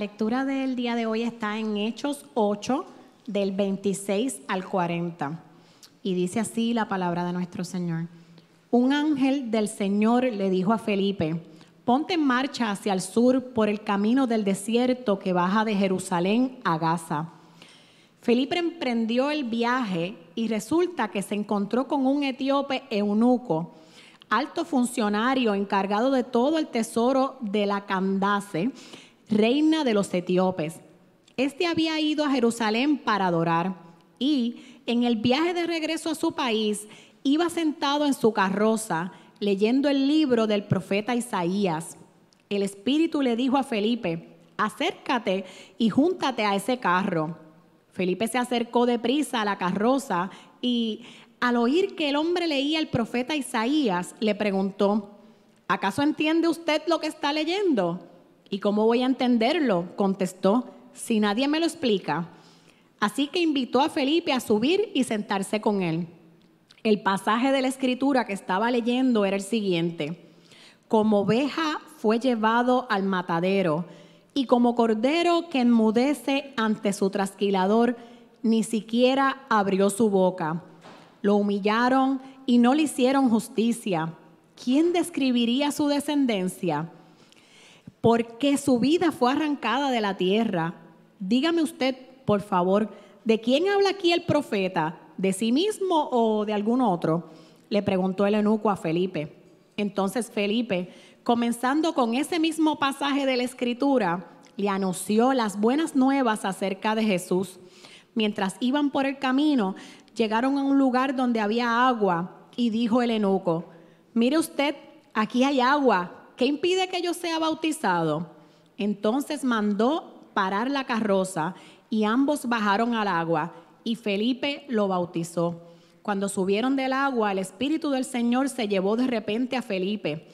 lectura del día de hoy está en Hechos 8, del 26 al 40. Y dice así la palabra de nuestro Señor. Un ángel del Señor le dijo a Felipe, ponte en marcha hacia el sur por el camino del desierto que baja de Jerusalén a Gaza. Felipe emprendió el viaje y resulta que se encontró con un etíope eunuco, alto funcionario encargado de todo el tesoro de la Candace, reina de los etíopes. Este había ido a Jerusalén para adorar y en el viaje de regreso a su país iba sentado en su carroza leyendo el libro del profeta Isaías. El Espíritu le dijo a Felipe, acércate y júntate a ese carro. Felipe se acercó deprisa a la carroza y al oír que el hombre leía el profeta Isaías, le preguntó, ¿acaso entiende usted lo que está leyendo? ¿Y cómo voy a entenderlo? Contestó, si nadie me lo explica. Así que invitó a Felipe a subir y sentarse con él. El pasaje de la escritura que estaba leyendo era el siguiente. Como oveja fue llevado al matadero y como cordero que enmudece ante su trasquilador, ni siquiera abrió su boca. Lo humillaron y no le hicieron justicia. ¿Quién describiría su descendencia? Porque su vida fue arrancada de la tierra. Dígame usted, por favor, ¿de quién habla aquí el profeta? ¿De sí mismo o de algún otro? Le preguntó el eunuco a Felipe. Entonces Felipe comenzando con ese mismo pasaje de la Escritura, le anunció las buenas nuevas acerca de Jesús. Mientras iban por el camino, llegaron a un lugar donde había agua y dijo el enuco, mire usted, aquí hay agua, ¿qué impide que yo sea bautizado? Entonces mandó parar la carroza y ambos bajaron al agua y Felipe lo bautizó. Cuando subieron del agua, el Espíritu del Señor se llevó de repente a Felipe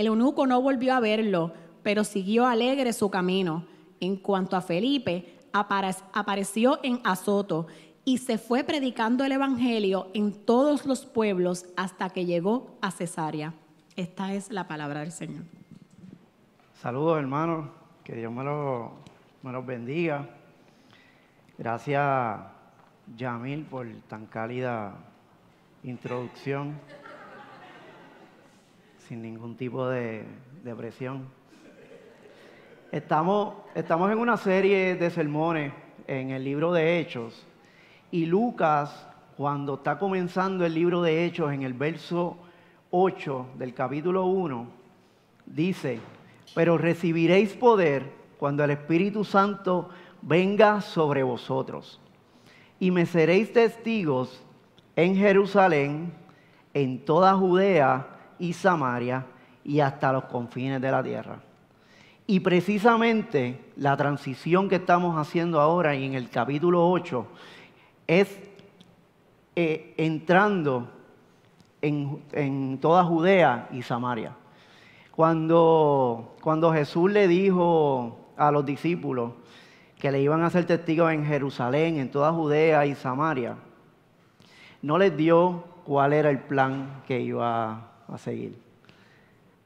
el eunuco no volvió a verlo, pero siguió alegre su camino. En cuanto a Felipe, apareció en Azoto y se fue predicando el Evangelio en todos los pueblos hasta que llegó a Cesarea. Esta es la palabra del Señor. Saludos hermanos, que Dios me los, me los bendiga. Gracias Yamil por tan cálida introducción sin ningún tipo de, presión. Estamos, estamos en una serie de sermones en el libro de Hechos y Lucas, cuando está comenzando el libro de Hechos en el verso 8 del capítulo 1, dice, pero recibiréis poder cuando el Espíritu Santo venga sobre vosotros y me seréis testigos en Jerusalén, en toda Judea, y Samaria y hasta los confines de la tierra. Y precisamente la transición que estamos haciendo ahora y en el capítulo 8 es eh, entrando en, toda Judea y Samaria. Cuando, cuando Jesús le dijo a los discípulos que le iban a hacer testigos en Jerusalén, en toda Judea y Samaria, no les dio cuál era el plan que iba a seguir.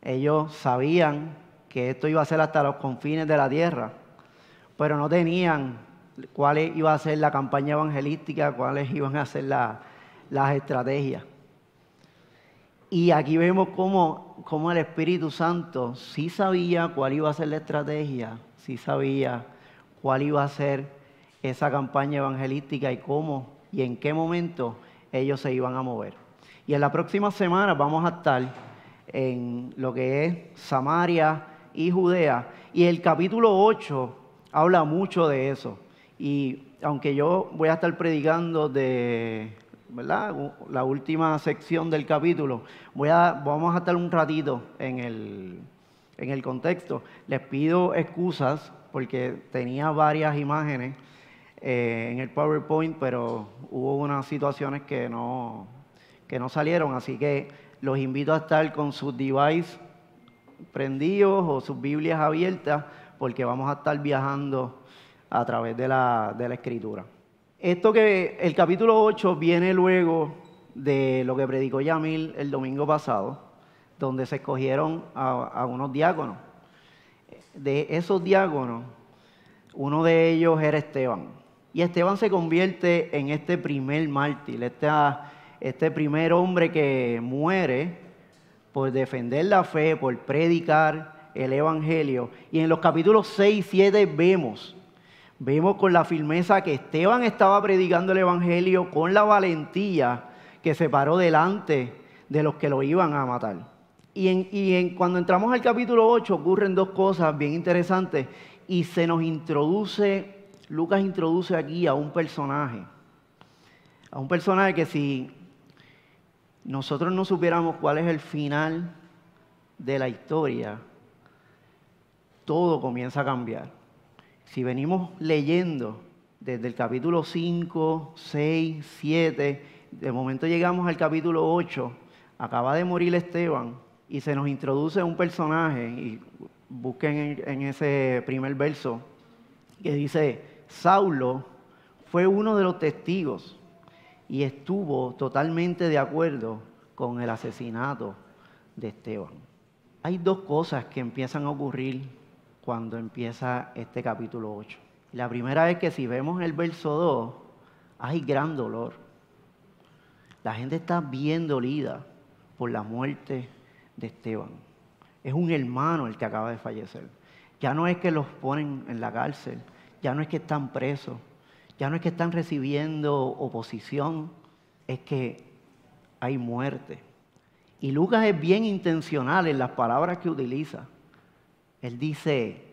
Ellos sabían que esto iba a ser hasta los confines de la tierra, pero no tenían cuál iba a ser la campaña evangelística, cuáles iban a ser las estrategias. Y aquí vemos cómo, cómo, el Espíritu Santo sí sabía cuál iba a ser la estrategia, sí sabía cuál iba a ser esa campaña evangelística y cómo y en qué momento ellos se iban a mover. Y en la próxima semana vamos a estar en lo que es Samaria y Judea. Y el capítulo 8 habla mucho de eso. Y aunque yo voy a estar predicando de ¿verdad? la última sección del capítulo, voy a, vamos a estar un ratito en el, en el contexto. Les pido excusas porque tenía varias imágenes eh, en el PowerPoint, pero hubo unas situaciones que no, que no salieron, así que los invito a estar con sus devices prendidos o sus Biblias abiertas, porque vamos a estar viajando a través de la, escritura. Esto que el capítulo 8 viene luego de lo que predicó Yamil el domingo pasado, donde se escogieron a, unos diáconos. De esos diáconos, Uno de ellos era Esteban. Y Esteban se convierte en este primer mártir, este, este primer hombre que muere por defender la fe, por predicar el Evangelio. Y en los capítulos 6 y 7 vemos, vemos con la firmeza que Esteban estaba predicando el Evangelio con la valentía que se paró delante de los que lo iban a matar. Y, en, cuando entramos al capítulo 8 ocurren dos cosas bien interesantes y se nos introduce, Lucas introduce aquí a un personaje, a un personaje que si nosotros no supiéramos cuál es el final de la historia, todo comienza a cambiar. Si venimos leyendo desde el capítulo 5, 6, 7, de momento llegamos al capítulo 8, acaba de morir Esteban y se nos introduce un personaje, y busquen en, ese primer verso, que dice, Saulo fue uno de los testigos y estuvo totalmente de acuerdo con el asesinato de Esteban. Hay dos cosas que empiezan a ocurrir cuando empieza este capítulo 8. La primera es que si vemos el verso 2, hay gran dolor. La gente está bien dolida por la muerte de Esteban. Es un hermano el que acaba de fallecer. Ya no es que los ponen en la cárcel, ya no es que están presos, ya no es que están recibiendo oposición, es que hay muerte. Y Lucas es bien intencional en las palabras que utiliza. Él dice,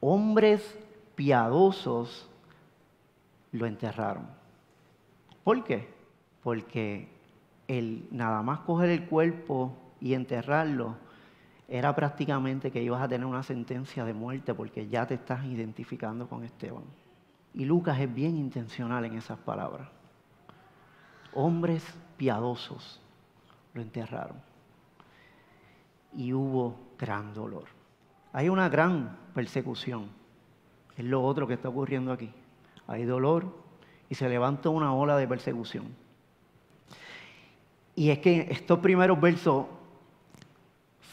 hombres piadosos lo enterraron. ¿Por qué? Porque el nada más coger el cuerpo y enterrarlo era prácticamente que ibas a tener una sentencia de muerte porque ya te estás identificando con Esteban. Y Lucas es bien intencional en esas palabras. Hombres piadosos lo enterraron. Y hubo gran dolor. Hay una gran persecución. Es lo otro que está ocurriendo aquí. Hay dolor y se levanta una ola de persecución. Y es que estos primeros versos,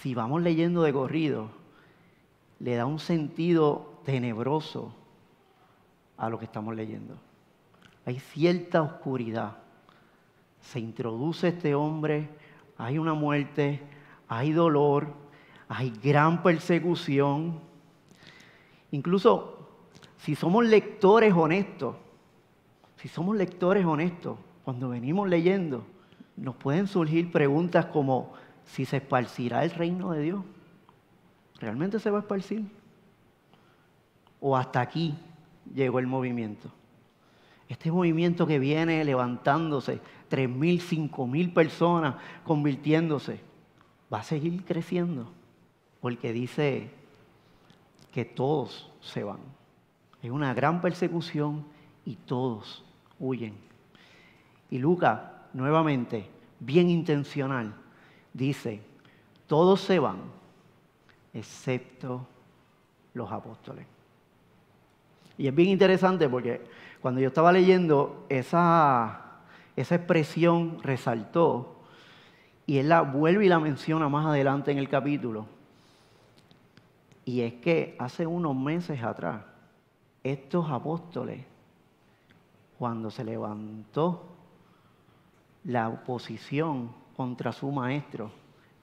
si vamos leyendo de corrido, le da un sentido tenebroso a lo que estamos leyendo. Hay cierta oscuridad. Se introduce este hombre, hay una muerte, hay dolor, hay gran persecución. Incluso si somos lectores honestos, si somos lectores honestos, cuando venimos leyendo, nos pueden surgir preguntas como si se esparcirá el reino de Dios. ¿Realmente se va a esparcir? ¿O hasta aquí llegó el movimiento. Este movimiento que viene levantándose, tres mil, cinco mil personas convirtiéndose, va a seguir creciendo, porque dice que todos se van. Hay una gran persecución y todos huyen. Y Lucas, nuevamente, bien intencional, dice, todos se van, excepto los apóstoles. Y es bien interesante porque cuando yo estaba leyendo, esa, esa expresión resaltó y él la vuelve y la menciona más adelante en el capítulo. Y es que hace unos meses atrás, estos apóstoles, cuando se levantó la oposición contra su maestro,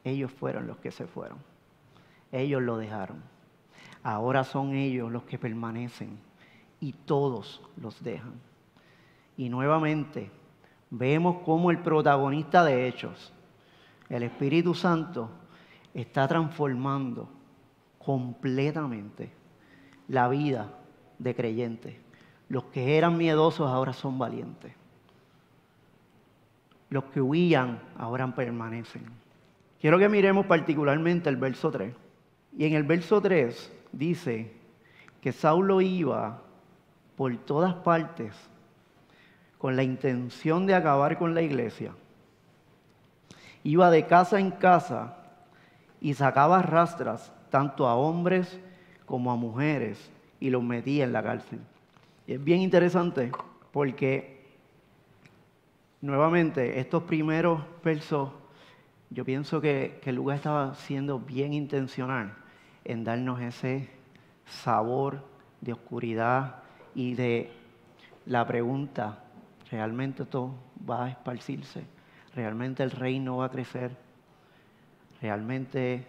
ellos fueron los que se fueron. Ellos lo dejaron. Ahora son ellos los que permanecen y todos los dejan. Y nuevamente vemos cómo el protagonista de Hechos, el Espíritu Santo, está transformando completamente la vida de creyentes. Los que eran miedosos ahora son valientes. Los que huían ahora permanecen. Quiero que miremos particularmente el verso 3. Y en el verso 3 dice que Saulo iba por todas partes con la intención de acabar con la iglesia. Iba de casa en casa y sacaba rastras tanto a hombres como a mujeres y los metía en la cárcel. Y es bien interesante porque nuevamente estos primeros versos, yo pienso que, que lugar estaba siendo bien intencional en darnos ese sabor de oscuridad y de la pregunta, ¿realmente todo va a esparcirse? ¿Realmente el reino va a crecer? ¿Realmente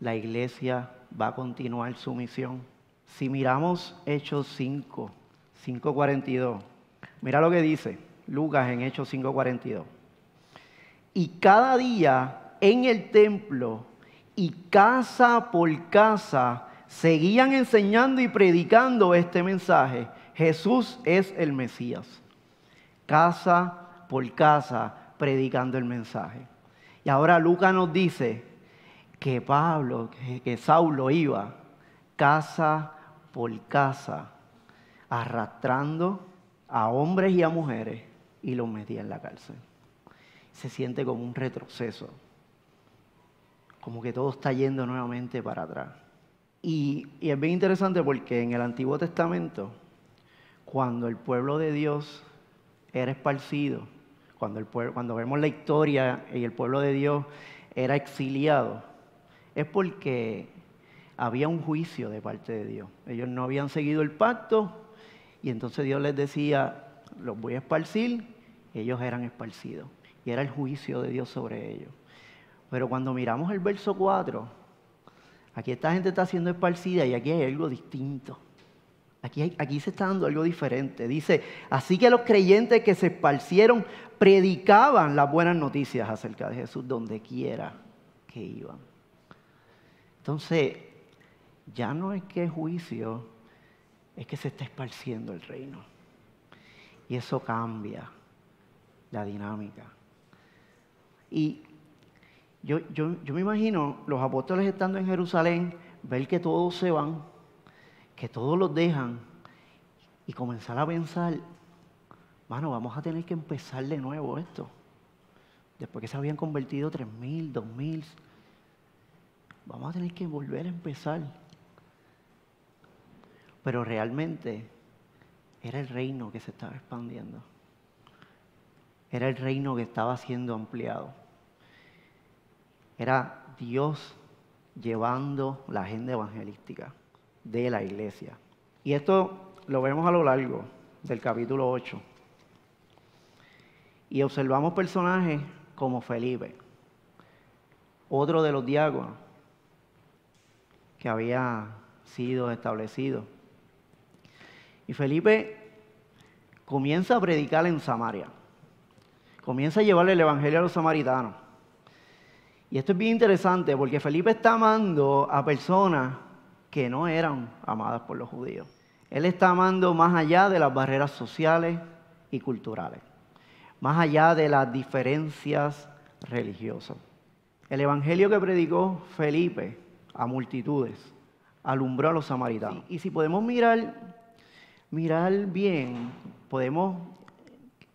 la iglesia va a continuar su misión? Si miramos Hechos 5, 5.42, mira lo que dice Lucas en Hechos 5.42. Y cada día en el templo y casa por casa seguían enseñando y predicando este mensaje. Jesús es el Mesías. Casa por casa predicando el mensaje. Y ahora Lucas nos dice que Pablo, que, Saulo iba casa por casa arrastrando a hombres y a mujeres y los metía en la cárcel. Se siente como un retroceso, como que todo está yendo nuevamente para atrás. Y, es bien interesante porque en el Antiguo Testamento, cuando el pueblo de Dios era esparcido, cuando, vemos la historia y el pueblo de Dios era exiliado, es porque había un juicio de parte de Dios. Ellos no habían seguido el pacto y entonces Dios les decía, los voy a esparcir, y ellos eran esparcidos. Y era el juicio de Dios sobre ellos. Pero cuando miramos el verso 4, aquí esta gente está siendo esparcida y aquí hay algo distinto. Aquí, se está dando algo diferente. Dice, así que los creyentes que se esparcieron predicaban las buenas noticias acerca de Jesús donde quiera que iban. Entonces, ya no es que juicio, es que se está esparciendo el reino. Y eso cambia la dinámica. Y yo, me imagino los apóstoles estando en Jerusalén, ver que todos se van, que todos los dejan, y comenzar a pensar, bueno, vamos a tener que empezar de nuevo esto. Después que se habían convertido tres mil, dos mil, vamos a tener que volver a empezar. Pero realmente era el reino que se estaba expandiendo. Era el reino que estaba siendo ampliado. Era Dios llevando la agenda evangelística de la iglesia. Y esto lo vemos a lo largo del capítulo 8. Y observamos personajes como Felipe, otro de los diáconos que había sido establecido y Felipe comienza a predicar en Samaria. Comienza a llevarle el Evangelio a los samaritanos. Y esto es bien interesante porque Felipe está amando a personas que no eran amadas por los judíos. Él está amando más allá de las barreras sociales y culturales, más allá de las diferencias religiosas. El Evangelio que predicó Felipe a multitudes alumbró a los samaritanos. Y si podemos mirar mirar bien, podemos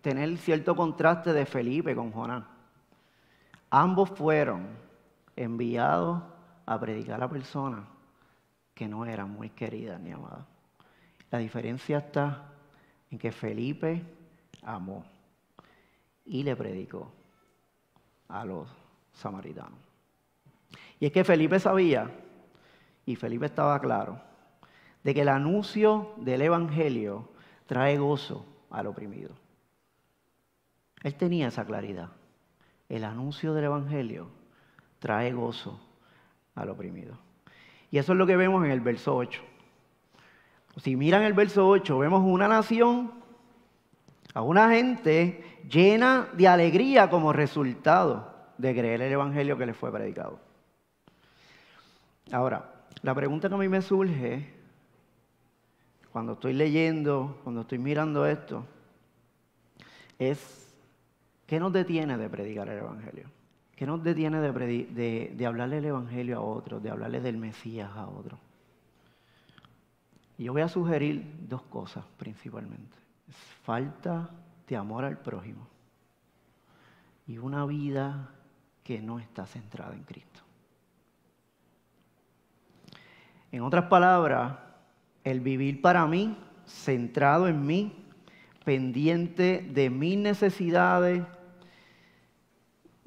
tener cierto contraste de Felipe con Jonás. Ambos fueron enviados a predicar a personas que no eran muy queridas ni amadas. La diferencia está en que Felipe amó y le predicó a los samaritanos. Y es que Felipe sabía, y Felipe estaba claro, de que el anuncio del Evangelio trae gozo al oprimido. Él tenía esa claridad. El anuncio del Evangelio trae gozo al oprimido. Y eso es lo que vemos en el verso 8. Si miran el verso 8, vemos una nación, a una gente llena de alegría como resultado de creer el Evangelio que les fue predicado. Ahora, la pregunta que a mí me surge cuando estoy leyendo, cuando estoy mirando esto, es ¿qué nos detiene de predicar el Evangelio? ¿Qué nos detiene de, de, hablarle el Evangelio a otros, de hablarle del Mesías a otros? Yo voy a sugerir dos cosas principalmente. Falta de amor al prójimo y una vida que no está centrada en Cristo. En otras palabras, el vivir para mí, centrado en mí, pendiente de mis necesidades,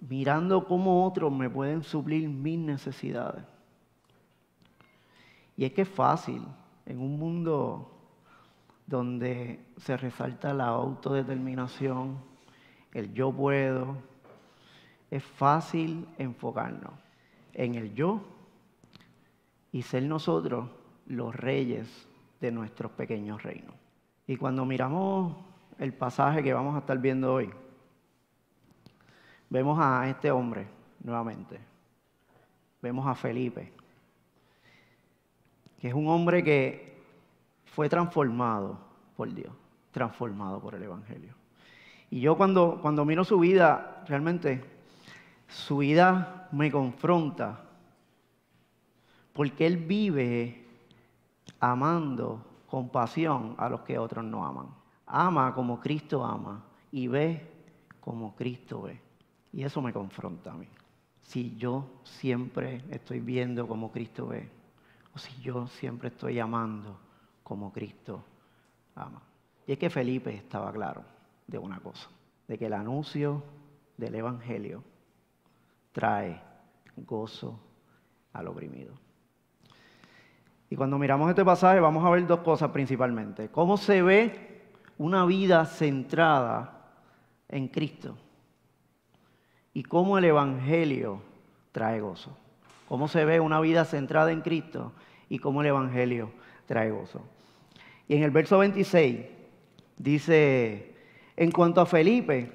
mirando cómo otros me pueden suplir mis necesidades. Y es que es fácil en un mundo donde se resalta la autodeterminación, el yo puedo, es fácil enfocarnos en el yo y ser nosotros los reyes de nuestros pequeños reinos. Y cuando miramos el pasaje que vamos a estar viendo hoy, vemos a este hombre nuevamente, vemos a Felipe, que es un hombre que fue transformado por Dios, transformado por el Evangelio. Y yo cuando, cuando miro su vida, realmente su vida me confronta, porque él vive amando con pasión a los que otros no aman. Ama como Cristo ama y ve como Cristo ve. Y eso me confronta a mí. Si yo siempre estoy viendo como Cristo ve, o si yo siempre estoy amando como Cristo ama. Y es que Felipe estaba claro de una cosa, de que el anuncio del Evangelio trae gozo al oprimido. Y cuando miramos este pasaje vamos a ver dos cosas principalmente. ¿Cómo se ve una vida centrada en Cristo? Y cómo el Evangelio trae gozo. ¿Cómo se ve una vida centrada en Cristo? Y cómo el Evangelio trae gozo. Y en el verso 26 dice, en cuanto a Felipe,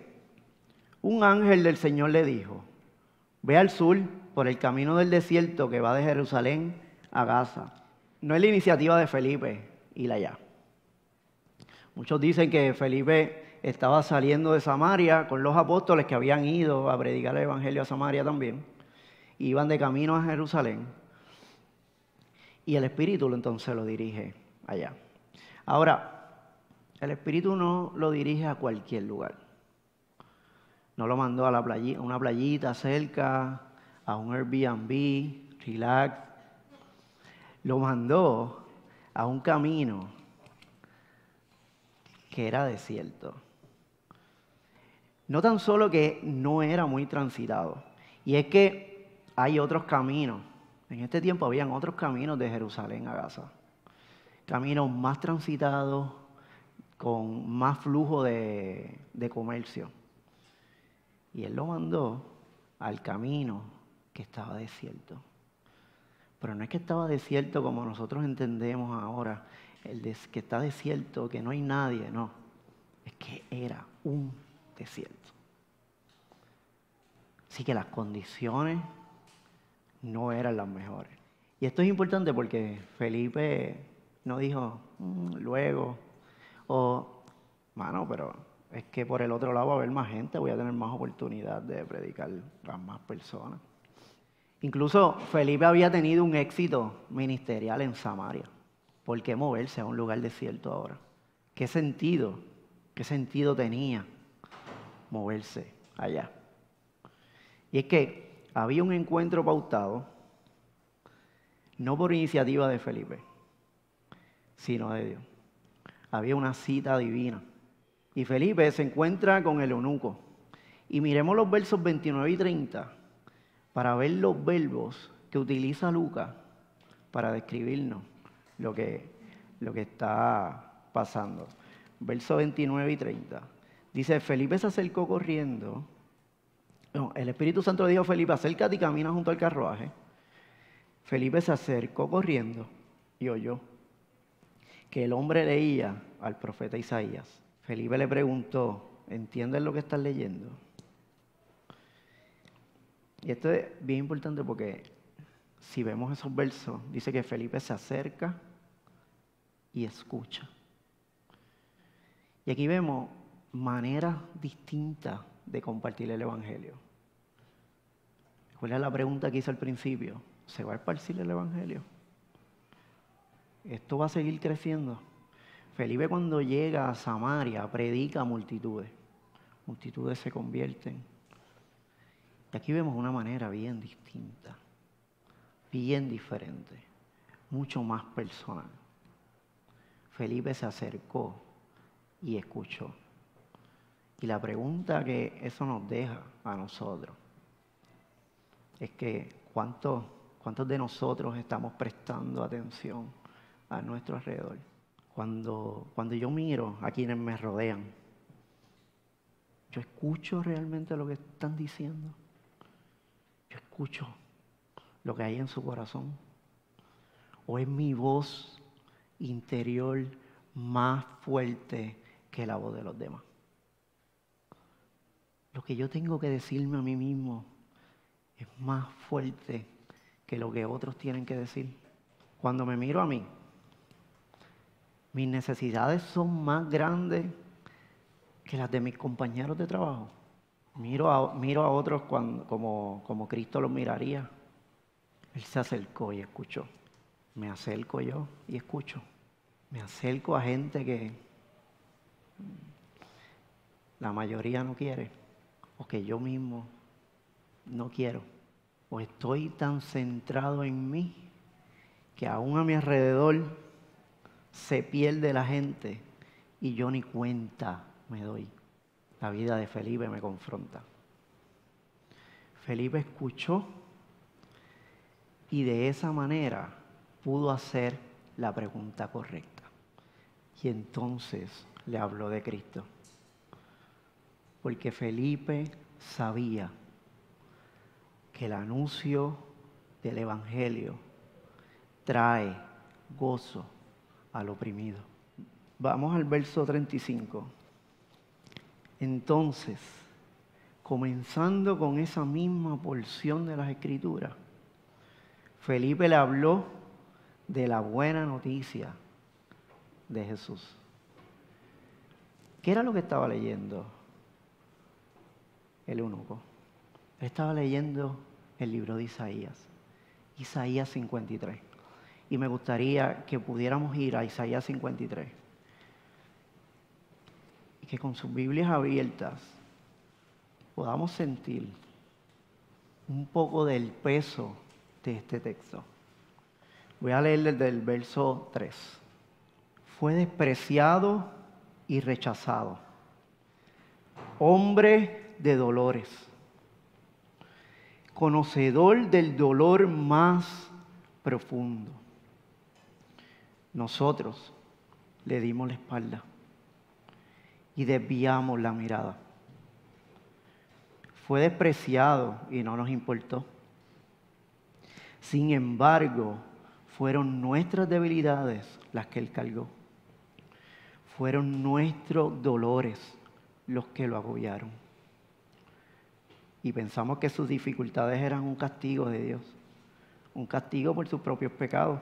un ángel del Señor le dijo, ve al sur por el camino del desierto que va de Jerusalén a Gaza no es la iniciativa de Felipe ir allá. Muchos dicen que Felipe estaba saliendo de Samaria con los apóstoles que habían ido a predicar el Evangelio a Samaria también. Iban de camino a Jerusalén. Y el Espíritu entonces lo dirige allá. Ahora, el Espíritu no lo dirige a cualquier lugar. No lo mandó a, a una playita cerca, a un Airbnb, relax, lo mandó a un camino que era desierto. No tan solo que no era muy transitado, y es que hay otros caminos. En este tiempo habían otros caminos de Jerusalén a Gaza. Caminos más transitados, con más flujo de, de comercio. Y él lo mandó al camino que estaba desierto. Pero no es que estaba desierto como nosotros entendemos ahora, el que está desierto, que no hay nadie, no. Es que era un desierto. Así que las condiciones no eran las mejores. Y esto es importante porque Felipe no dijo mm, luego, o, mano, pero es que por el otro lado va a haber más gente, voy a tener más oportunidad de predicar a más personas. Incluso Felipe había tenido un éxito ministerial en Samaria. ¿Por qué moverse a un lugar desierto ahora? ¿Qué sentido? ¿Qué sentido tenía moverse allá? Y es que había un encuentro pautado, no por iniciativa de Felipe, sino de Dios. Había una cita divina. Y Felipe se encuentra con el eunuco. Y miremos los versos 29 y 30 para ver los verbos que utiliza Lucas para describirnos lo que, lo que está pasando. Versos 29 y 30. Dice, Felipe se acercó corriendo. el Espíritu Santo le dijo a Felipe, acércate y camina junto al carruaje. Felipe se acercó corriendo y oyó que el hombre leía al profeta Isaías. Felipe le preguntó, ¿entiendes lo que estás leyendo? Y esto es bien importante porque si vemos esos versos, dice que Felipe se acerca y escucha. Y aquí vemos maneras distintas de compartir el Evangelio. ¿Cuál es la pregunta que hice al principio? ¿Se va a esparcir el Evangelio? Esto va a seguir creciendo. Felipe cuando llega a Samaria predica a multitudes. Multitudes se convierten y aquí vemos una manera bien distinta, bien diferente, mucho más personal. Felipe se acercó y escuchó. Y la pregunta que eso nos deja a nosotros es que ¿cuántos, cuántos de nosotros estamos prestando atención a nuestro alrededor. Cuando, cuando yo miro a quienes me rodean, yo escucho realmente lo que están diciendo. Yo escucho lo que hay en su corazón. O es mi voz interior más fuerte que la voz de los demás. Lo que yo tengo que decirme a mí mismo es más fuerte que lo que otros tienen que decir. Cuando me miro a mí, mis necesidades son más grandes que las de mis compañeros de trabajo. Miro a, otros como, como Cristo los miraría. Él se acercó y escuchó. Me acerco yo y escucho. Me acerco a gente que la mayoría no quiere o que yo mismo no quiero. O estoy tan centrado en mí que aún a mi alrededor se pierde la gente y yo ni cuenta me doy. La vida de Felipe me confronta. Felipe escuchó y de esa manera pudo hacer la pregunta correcta. Y entonces le habló de Cristo. Porque Felipe sabía que el anuncio del Evangelio trae gozo al oprimido. Vamos al verso 35. Entonces, comenzando con esa misma porción de las Escrituras, Felipe le habló de la buena noticia de Jesús. ¿Qué era lo que estaba leyendo el eunuco? estaba leyendo el libro de Isaías, Isaías 53 y me gustaría que pudiéramos ir a Isaías 53 y que con sus Biblias abiertas podamos sentir un poco del peso de este texto. Voy a leer desde el verso 3. Fue despreciado y rechazado, hombre de dolores, conocedor del dolor más profundo nosotros le dimos la espalda y desviamos la mirada. Fue despreciado y no nos importó. Sin embargo, fueron nuestras debilidades las que Él cargó. Fueron nuestros dolores los que lo agobiaron. Y pensamos que sus dificultades eran un castigo de Dios, un castigo por sus propios pecados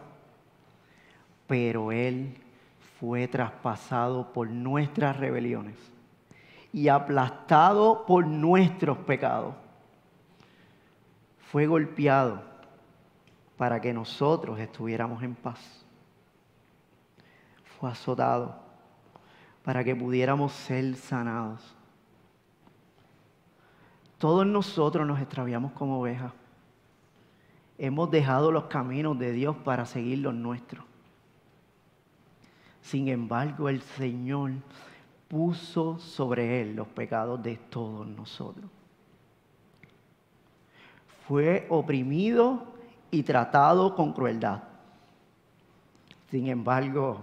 pero Él fue traspasado por nuestras rebeliones y aplastado por nuestros pecados. Fue golpeado para que nosotros estuviéramos en paz. Fue azotado para que pudiéramos ser sanados. Todos nosotros nos extraviamos como ovejas. Hemos dejado los caminos de Dios para seguir los nuestros. Sin embargo, el Señor puso sobre él los pecados de todos nosotros. Fue oprimido y tratado con crueldad. Sin embargo,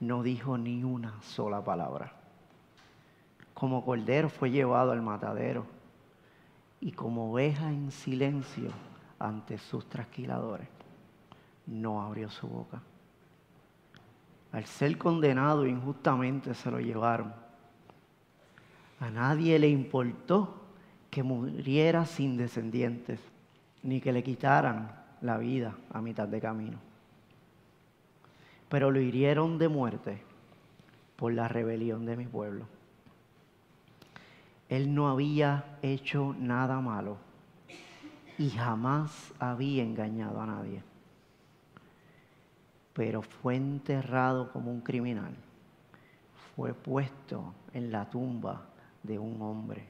no dijo ni una sola palabra. Como cordero fue llevado al matadero y como oveja en silencio ante sus trasquiladores, no abrió su boca al ser condenado injustamente se lo llevaron. A nadie le importó que muriera sin descendientes, ni que le quitaran la vida a mitad de camino. Pero lo hirieron de muerte por la rebelión de mi pueblo. Él no había hecho nada malo y jamás había engañado a nadie pero fue enterrado como un criminal. Fue puesto en la tumba de un hombre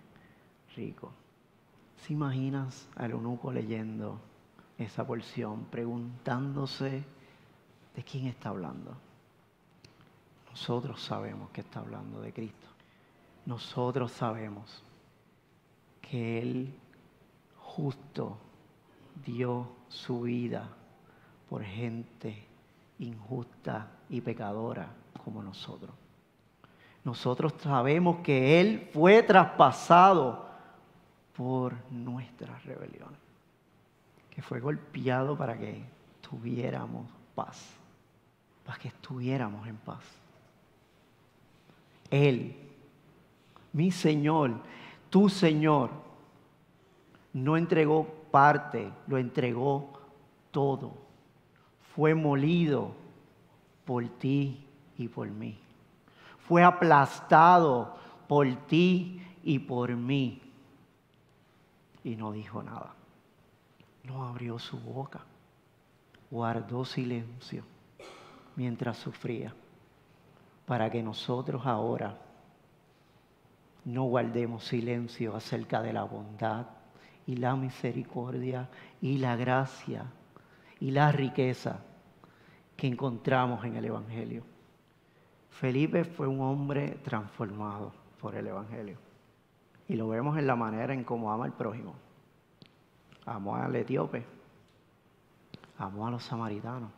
rico. ¿Se imaginas al eunuco leyendo esa porción, preguntándose de quién está hablando? Nosotros sabemos que está hablando de Cristo. Nosotros sabemos que Él justo dio su vida por gente injusta y pecadora como nosotros. Nosotros sabemos que Él fue traspasado por nuestras rebeliones, que fue golpeado para que tuviéramos paz, para que estuviéramos en paz. Él, mi Señor, tu Señor, no entregó parte, lo entregó todo. Fue molido por ti y por mí. Fue aplastado por ti y por mí. Y no dijo nada. No abrió su boca. Guardó silencio mientras sufría. Para que nosotros ahora no guardemos silencio acerca de la bondad y la misericordia y la gracia y la riqueza que encontramos en el Evangelio. Felipe fue un hombre transformado por el Evangelio. Y lo vemos en la manera en cómo ama al prójimo. Amó al etíope. Amó a los samaritanos.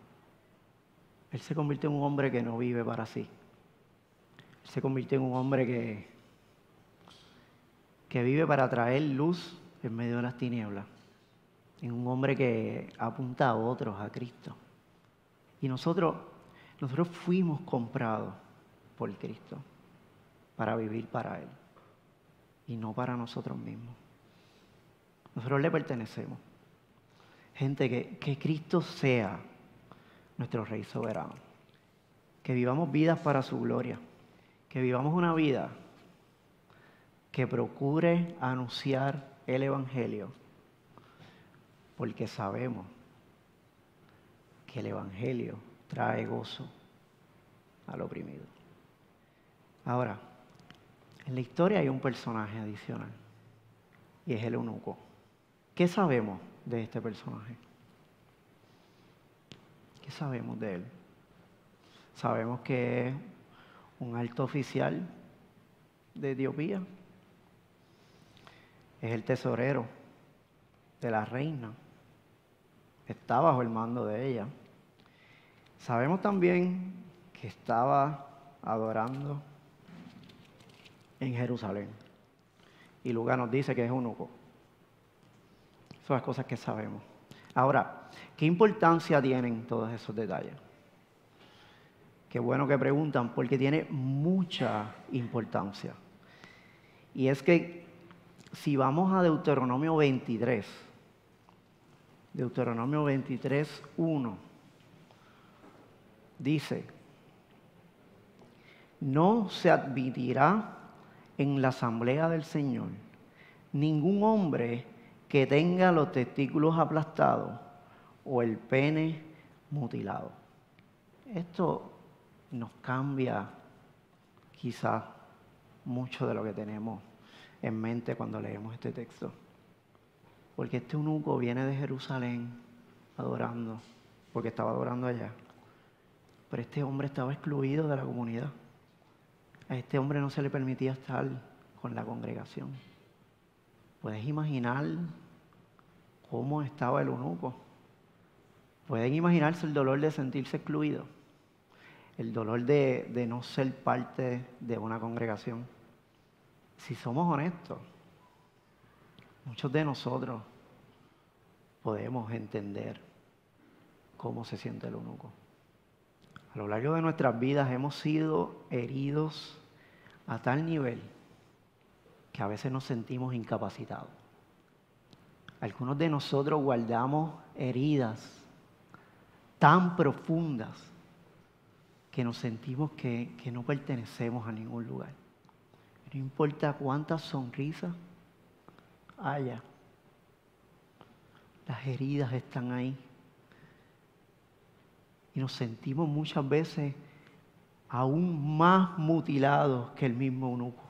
Él se convirtió en un hombre que no vive para sí. Él se convirtió en un hombre que, que vive para traer luz en medio de las tinieblas. En un hombre que apunta a otros, a Cristo. Y nosotros, nosotros fuimos comprados por Cristo para vivir para Él y no para nosotros mismos. Nosotros le pertenecemos. Gente, que, que Cristo sea nuestro Rey soberano. Que vivamos vidas para su gloria. Que vivamos una vida que procure anunciar el Evangelio, porque sabemos que el Evangelio trae gozo al oprimido. Ahora, en la historia hay un personaje adicional y es el eunuco. ¿Qué sabemos de este personaje? ¿Qué sabemos de él? Sabemos que es un alto oficial de Etiopía, es el tesorero de la reina, está bajo el mando de ella. Sabemos también que estaba adorando en Jerusalén. Y Lucas nos dice que es eunuco. Son las cosas que sabemos. Ahora, ¿qué importancia tienen todos esos detalles? Qué bueno que preguntan, porque tiene mucha importancia. Y es que si vamos a Deuteronomio 23, Deuteronomio 23, 1, dice, no se admitirá en la asamblea del Señor ningún hombre que tenga los testículos aplastados o el pene mutilado. Esto nos cambia quizás mucho de lo que tenemos en mente cuando leemos este texto. Porque este eunuco viene de Jerusalén adorando, porque estaba adorando allá. Pero este hombre estaba excluido de la comunidad. A este hombre no se le permitía estar con la congregación. ¿Puedes imaginar cómo estaba el eunuco? ¿Pueden imaginarse el dolor de sentirse excluido? El dolor de, de no ser parte de una congregación si somos honestos, muchos de nosotros podemos entender cómo se siente el eunuco. A lo largo de nuestras vidas hemos sido heridos a tal nivel que a veces nos sentimos incapacitados. Algunos de nosotros guardamos heridas tan profundas que nos sentimos que, que no pertenecemos a ningún lugar. No importa cuántas sonrisas haya. Las heridas están ahí. Y nos sentimos muchas veces aún más mutilados que el mismo eunuco.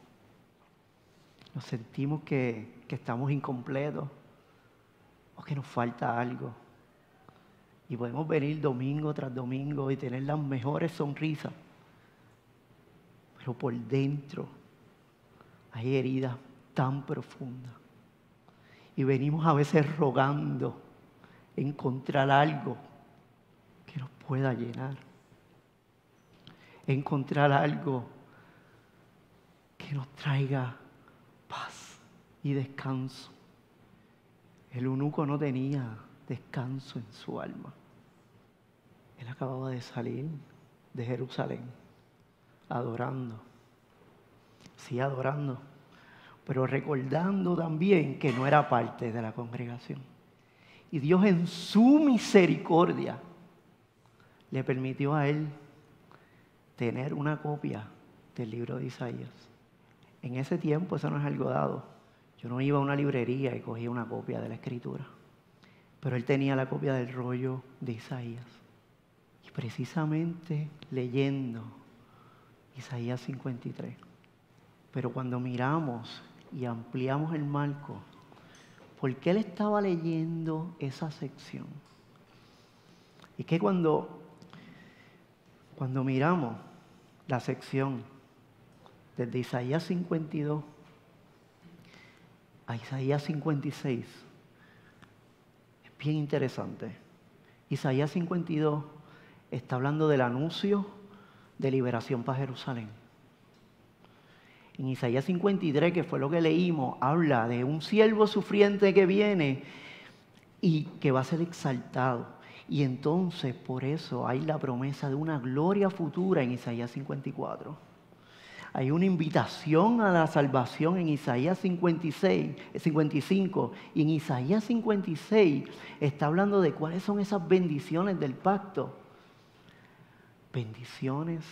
Nos sentimos que, que estamos incompletos o que nos falta algo. Y podemos venir domingo tras domingo y tener las mejores sonrisas. Pero por dentro hay heridas tan profundas. Y venimos a veces rogando encontrar algo que nos pueda llenar. Encontrar algo que nos traiga paz y descanso. El eunuco no tenía descanso en su alma. Él acababa de salir de Jerusalén, adorando, sí adorando, pero recordando también que no era parte de la congregación. Y Dios en su misericordia le permitió a él tener una copia del libro de Isaías. En ese tiempo eso no es algo dado. Yo no iba a una librería y cogía una copia de la escritura, pero él tenía la copia del rollo de Isaías. Y precisamente leyendo Isaías 53. Pero cuando miramos y ampliamos el marco, ¿por qué él estaba leyendo esa sección? Y que cuando, cuando miramos la sección desde Isaías 52 a Isaías 56, es bien interesante. Isaías 52 está hablando del anuncio de liberación para Jerusalén. En Isaías 53, que fue lo que leímos, habla de un siervo sufriente que viene y que va a ser exaltado. Y entonces por eso hay la promesa de una gloria futura en Isaías 54. Hay una invitación a la salvación en Isaías 56, 55 y en Isaías 56 está hablando de cuáles son esas bendiciones del pacto. Bendiciones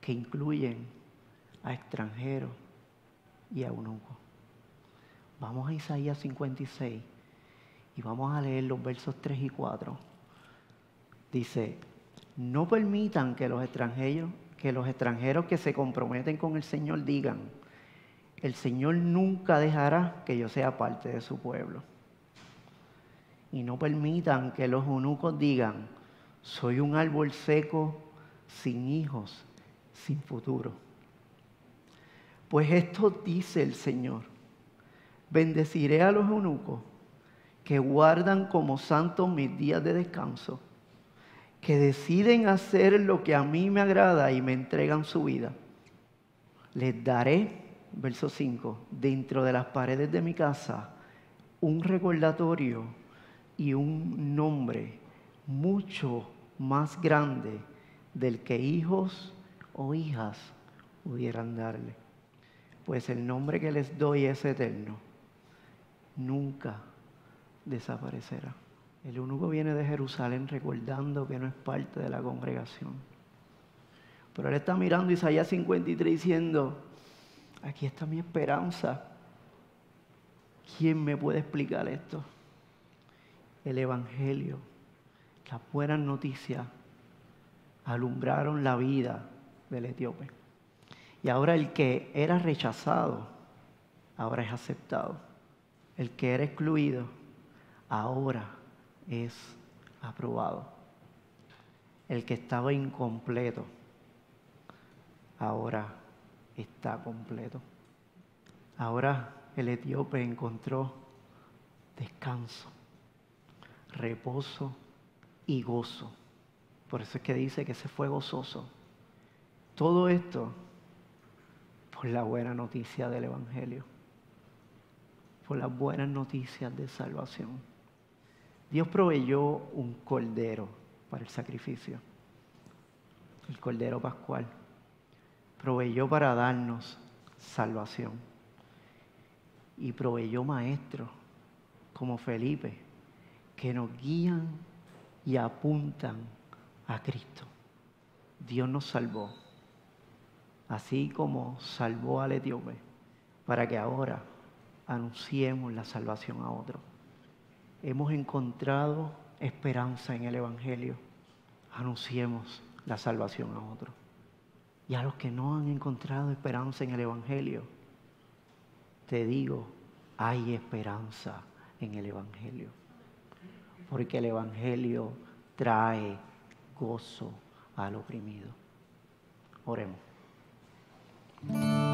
que incluyen a extranjeros y a eunucos. Vamos a Isaías 56 y vamos a leer los versos 3 y 4. Dice, no permitan que los extranjeros, que los extranjeros que se comprometen con el Señor digan, el Señor nunca dejará que yo sea parte de su pueblo. Y no permitan que los eunucos digan, soy un árbol seco, sin hijos, sin futuro. Pues esto dice el Señor. Bendeciré a los eunucos que guardan como santos mis días de descanso, que deciden hacer lo que a mí me agrada y me entregan su vida. Les daré, verso 5, dentro de las paredes de mi casa, un recordatorio y un nombre mucho más grande del que hijos o hijas pudieran darle pues el nombre que les doy es eterno, nunca desaparecerá. El único viene de Jerusalén recordando que no es parte de la congregación. Pero él está mirando Isaías 53 diciendo, aquí está mi esperanza. ¿Quién me puede explicar esto? El Evangelio, las buenas noticias alumbraron la vida del etíope. Y ahora el que era rechazado, ahora es aceptado. El que era excluido, ahora es aprobado. El que estaba incompleto, ahora está completo. Ahora el etíope encontró descanso, reposo y gozo. Por eso es que dice que se fue gozoso. Todo esto por la buena noticia del Evangelio, por las buenas noticias de salvación. Dios proveyó un cordero para el sacrificio, el cordero pascual. Proveyó para darnos salvación y proveyó maestros como Felipe que nos guían y apuntan a Cristo. Dios nos salvó así como salvó al etíope, para que ahora anunciemos la salvación a otros. Hemos encontrado esperanza en el Evangelio, anunciemos la salvación a otros. Y a los que no han encontrado esperanza en el Evangelio, te digo, hay esperanza en el Evangelio. Porque el Evangelio trae gozo al oprimido. Oremos. Thank you.